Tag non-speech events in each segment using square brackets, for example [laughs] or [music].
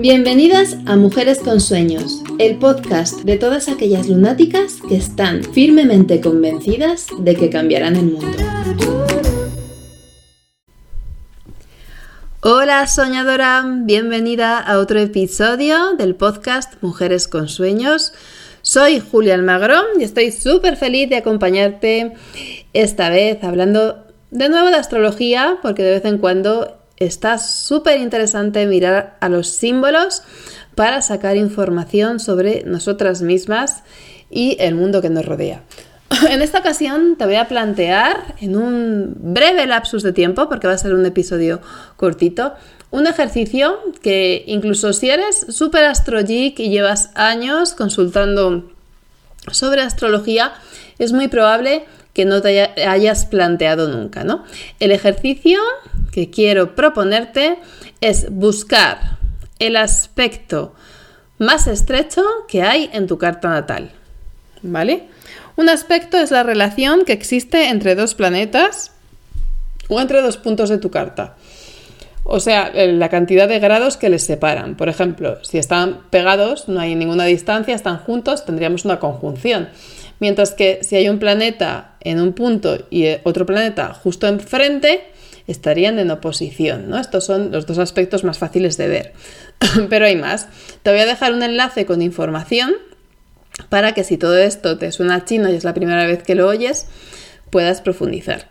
Bienvenidas a Mujeres con Sueños, el podcast de todas aquellas lunáticas que están firmemente convencidas de que cambiarán el mundo. Hola soñadora, bienvenida a otro episodio del podcast Mujeres con Sueños. Soy Julia Almagro y estoy súper feliz de acompañarte esta vez hablando de nuevo de astrología, porque de vez en cuando está súper interesante mirar a los símbolos para sacar información sobre nosotras mismas y el mundo que nos rodea. [laughs] En esta ocasión te voy a plantear en un breve lapsus de tiempo, porque va a ser un episodio cortito, un ejercicio que incluso si eres súper astrogeek y llevas años consultando sobre astrología, es muy probable que no te hayas planteado nunca, ¿no? El ejercicio que quiero proponerte es buscar el aspecto más estrecho que hay en tu carta natal, ¿vale? Un aspecto es la relación que existe entre dos planetas o entre dos puntos de tu carta. O sea, la cantidad de grados que les separan. Por ejemplo, si están pegados, no hay ninguna distancia, están juntos, tendríamos una conjunción. Mientras que si hay un planeta en un punto y otro planeta justo enfrente, estarían en oposición. ¿no? Estos son los dos aspectos más fáciles de ver. [laughs] Pero hay más. Te voy a dejar un enlace con información para que si todo esto te suena chino y es la primera vez que lo oyes, puedas profundizar.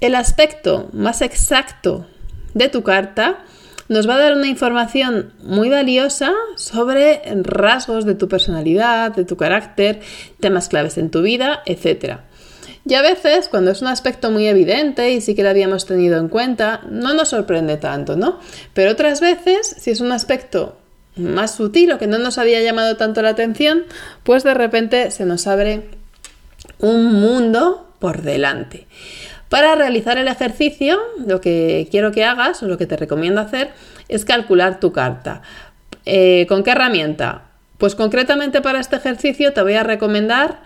El aspecto más exacto de tu carta nos va a dar una información muy valiosa sobre rasgos de tu personalidad, de tu carácter, temas claves en tu vida, etc. Y a veces, cuando es un aspecto muy evidente y sí que lo habíamos tenido en cuenta, no nos sorprende tanto, ¿no? Pero otras veces, si es un aspecto más sutil o que no nos había llamado tanto la atención, pues de repente se nos abre un mundo por delante. Para realizar el ejercicio, lo que quiero que hagas o lo que te recomiendo hacer es calcular tu carta. Eh, ¿Con qué herramienta? Pues concretamente para este ejercicio te voy a recomendar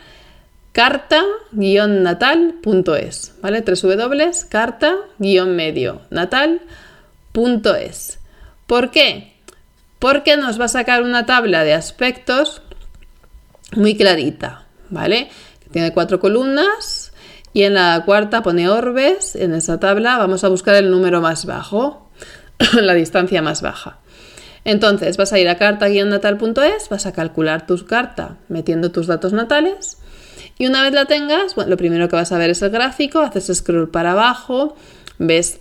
carta-natal.es, ¿vale? www.carta-medio-natal.es. ¿Por qué? Porque nos va a sacar una tabla de aspectos muy clarita, ¿vale? Tiene cuatro columnas, y en la cuarta pone orbes, en esa tabla vamos a buscar el número más bajo, [coughs] la distancia más baja. Entonces vas a ir a carta-natal.es, vas a calcular tu carta metiendo tus datos natales y una vez la tengas, lo primero que vas a ver es el gráfico, haces scroll para abajo, ves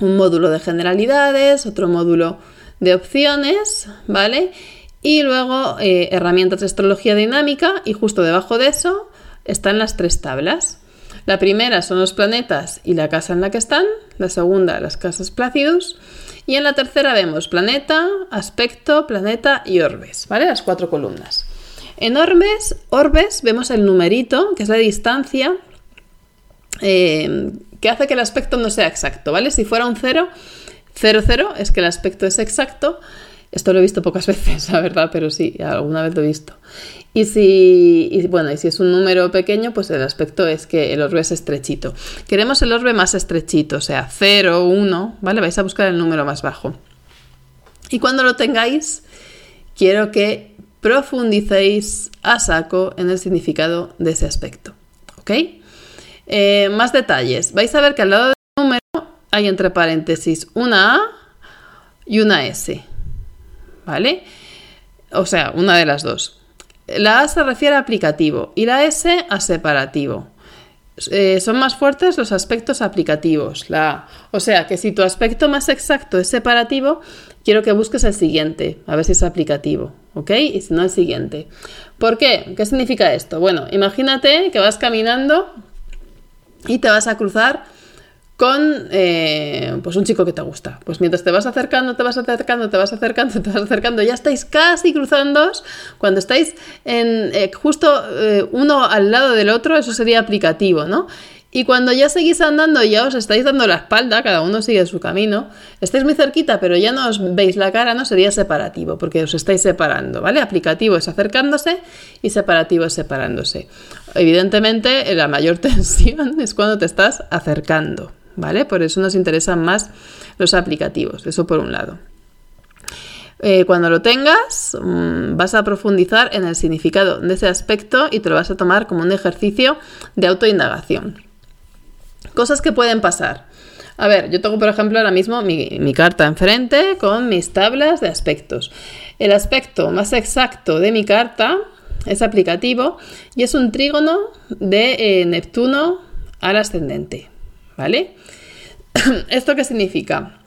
un módulo de generalidades, otro módulo de opciones, ¿vale? Y luego eh, herramientas de astrología dinámica y justo debajo de eso están las tres tablas. La primera son los planetas y la casa en la que están, la segunda las casas Plácidos y en la tercera vemos planeta, aspecto, planeta y orbes, ¿vale? Las cuatro columnas. En orbes, orbes vemos el numerito, que es la distancia eh, que hace que el aspecto no sea exacto, ¿vale? Si fuera un 0, 0, 0 es que el aspecto es exacto. Esto lo he visto pocas [laughs] veces, la verdad, pero sí, alguna vez lo he visto. Y si, bueno, y si es un número pequeño, pues el aspecto es que el orbe es estrechito. Queremos el orbe más estrechito, o sea, 0, 1, ¿vale? Vais a buscar el número más bajo. Y cuando lo tengáis, quiero que profundicéis a saco en el significado de ese aspecto, ¿ok? Eh, más detalles. Vais a ver que al lado del número hay entre paréntesis una A y una S, ¿vale? O sea, una de las dos. La A se refiere a aplicativo y la S a separativo. Eh, son más fuertes los aspectos aplicativos, la O sea que si tu aspecto más exacto es separativo, quiero que busques el siguiente, a ver si es aplicativo, ¿ok? Y si no, el siguiente. ¿Por qué? ¿Qué significa esto? Bueno, imagínate que vas caminando y te vas a cruzar con eh, pues un chico que te gusta. Pues mientras te vas acercando, te vas acercando, te vas acercando, [laughs] te vas acercando, ya estáis casi cruzando, cuando estáis en, eh, justo eh, uno al lado del otro, eso sería aplicativo, ¿no? Y cuando ya seguís andando, ya os estáis dando la espalda, cada uno sigue su camino, estáis muy cerquita, pero ya no os veis la cara, no sería separativo, porque os estáis separando, ¿vale? Aplicativo es acercándose y separativo es separándose. Evidentemente, la mayor [laughs] tensión es cuando te estás acercando, ¿vale? Por eso nos interesan más los aplicativos, eso por un lado. eh, cuando lo tengas, mm, vas a profundizar en el significado de ese aspecto y te lo vas a tomar como un ejercicio de autoindagación. Cosas que pueden pasar. A ver, yo tengo por ejemplo ahora mismo mi, carta enfrente con mis tablas de aspectos. El aspecto más exacto de mi carta es aplicativo y es un trígono de eh, Neptuno al ascendente. ¿Vale? [clears throat] ¿Esto qué significa?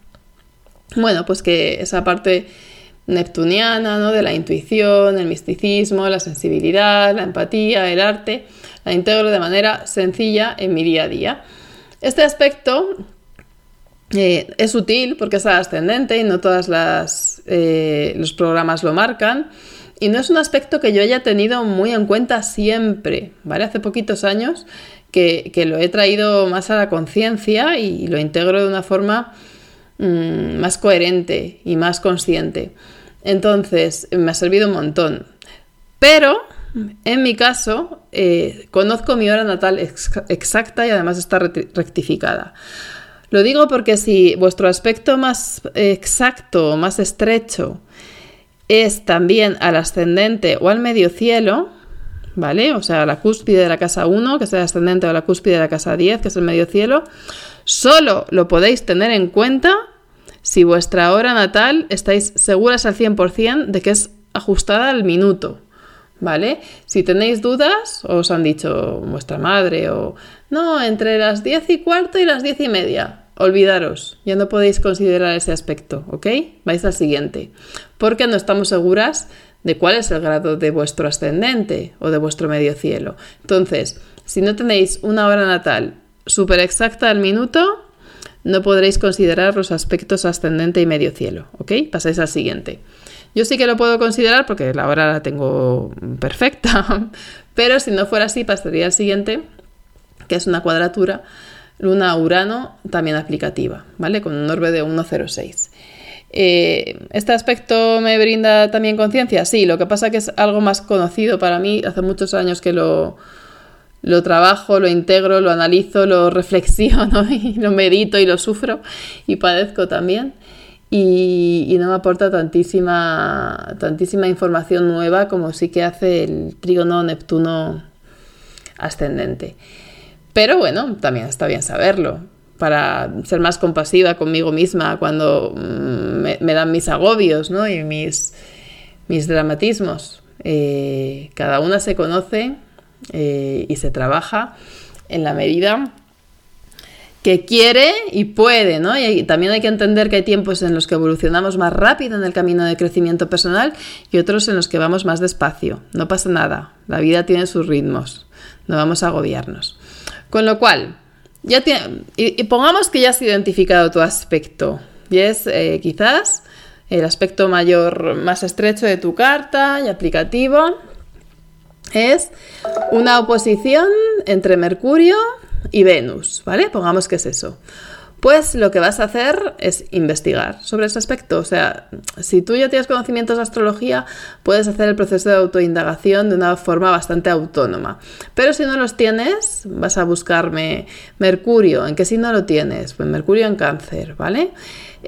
Bueno, pues que esa parte neptuniana, ¿no? De la intuición, el misticismo, la sensibilidad, la empatía, el arte, la integro de manera sencilla en mi día a día. Este aspecto eh, es útil porque es ascendente y no todos eh, los programas lo marcan. Y no es un aspecto que yo haya tenido muy en cuenta siempre, ¿vale? Hace poquitos años que, lo he traído más a la conciencia y lo integro de una forma mm, más coherente y más consciente. Entonces, me ha servido un montón. Pero, en mi caso, eh, conozco mi hora natal exacta y además está rectificada. Lo digo porque si vuestro aspecto más exacto, más estrecho, es también al ascendente o al medio cielo, ¿vale? O sea, la cúspide de la casa 1, que es el ascendente, o la cúspide de la casa 10, que es el medio cielo, solo lo podéis tener en cuenta si vuestra hora natal estáis seguras al 100% de que es ajustada al minuto, ¿vale? Si tenéis dudas, os han dicho vuestra madre o no, entre las 10 y cuarto y las 10 y media. Olvidaros, ya no podéis considerar ese aspecto, ¿ok? Vais al siguiente. Porque no estamos seguras de cuál es el grado de vuestro ascendente o de vuestro medio cielo. Entonces, si no tenéis una hora natal súper exacta al minuto, no podréis considerar los aspectos ascendente y medio cielo, ¿ok? Pasáis al siguiente. Yo sí que lo puedo considerar porque la hora la tengo perfecta, [laughs] pero si no fuera así, pasaría al siguiente, que es una cuadratura Luna-Urano también aplicativa, ¿vale? Con un orbe de 1,06. Eh, ¿Este aspecto me brinda también conciencia? Sí, lo que pasa que es algo más conocido para mí. Hace muchos años que lo, lo trabajo, lo integro, lo analizo, lo [laughs] reflexiono y lo medito y lo sufro y padezco también. Y, no me aporta tantísima, tantísima información nueva como sí que hace el trígono Neptuno ascendente. Pero bueno, también está bien saberlo para ser más compasiva conmigo misma cuando mm, me, dan mis agobios ¿no? y mis, mis dramatismos. Eh, cada una se conoce eh, y se trabaja en la medida que quiere y puede, ¿no? Y también hay que entender que hay tiempos en los que evolucionamos más rápido en el camino de crecimiento personal y otros en los que vamos más despacio. No pasa nada, la vida tiene sus ritmos, no vamos a agobiarnos. Con lo cual, ya y, pongamos que ya has identificado tu aspecto y es eh, quizás el aspecto mayor, más estrecho de tu carta y aplicativo es una oposición entre Mercurio y Venus, ¿vale? Pongamos que es eso pues lo que vas a hacer es investigar sobre ese aspecto. O sea, si tú ya tienes conocimientos de astrología, puedes hacer el proceso de autoindagación de una forma bastante autónoma. Pero si no los tienes, vas a buscarme Mercurio. ¿En qué signo lo tienes? Pues Mercurio en cáncer, ¿vale?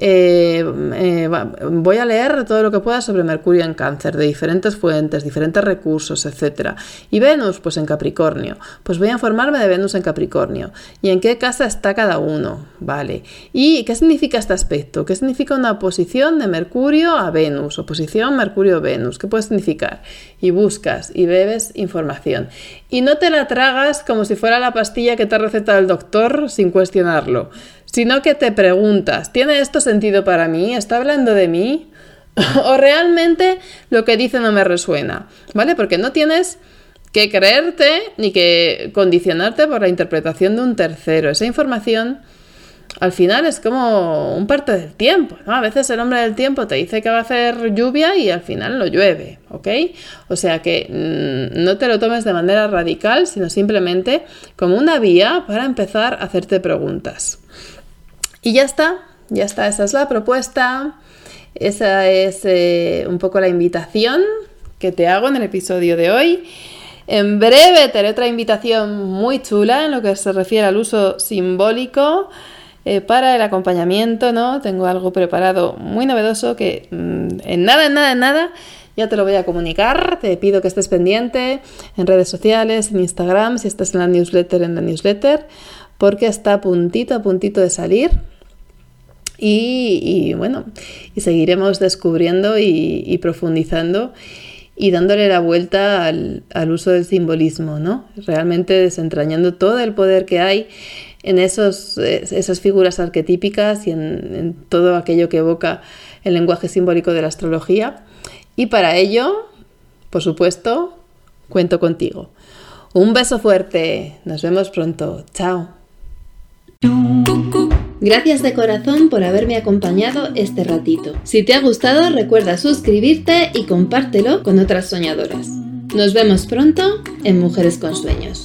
Eh, eh, voy a leer todo lo que pueda sobre Mercurio en cáncer, de diferentes fuentes, diferentes recursos, etc. Y Venus, pues en Capricornio. Pues voy a informarme de Venus en Capricornio. ¿Y en qué casa está cada uno? ¿Vale? ¿Y qué significa este aspecto? ¿Qué significa una oposición de Mercurio a Venus? Oposición Mercurio-Venus. ¿Qué puede significar? Y buscas y bebes información. Y no te la tragas como si fuera la pastilla que te ha recetado el doctor sin cuestionarlo sino que te preguntas, ¿tiene esto sentido para mí? ¿Está hablando de mí? [laughs] ¿O realmente lo que dice no me resuena? ¿Vale? Porque no tienes que creerte ni que condicionarte por la interpretación de un tercero. Esa información al final es como un parte del tiempo. A veces el hombre del tiempo te dice que va a hacer lluvia y al final no llueve, ¿ok? O sea que mm, no te lo tomes de manera radical, sino simplemente como una vía para empezar a hacerte preguntas. Y ya está, ya está, esa es la propuesta, esa es eh, un poco la invitación que te hago en el episodio de hoy. En breve te haré otra invitación muy chula en lo que se refiere al uso simbólico eh, para el acompañamiento, ¿no? Tengo algo preparado muy novedoso que mm, en nada, en nada, en nada ya te lo voy a comunicar. Te pido que estés pendiente en redes sociales, en Instagram, si estás en la newsletter, en la newsletter, porque está a puntito, a puntito de salir. Y, bueno, y seguiremos descubriendo y, profundizando y dándole la vuelta al, uso del simbolismo, ¿no? Realmente desentrañando todo el poder que hay en esos, esas figuras arquetípicas y en, todo aquello que evoca el lenguaje simbólico de la astrología. Y para ello, por supuesto, cuento contigo. Un beso fuerte. Nos vemos pronto. Chao. Gracias de corazón por haberme acompañado este ratito. Si te ha gustado, recuerda suscribirte y compártelo con otras soñadoras. Nos vemos pronto en Mujeres con Sueños.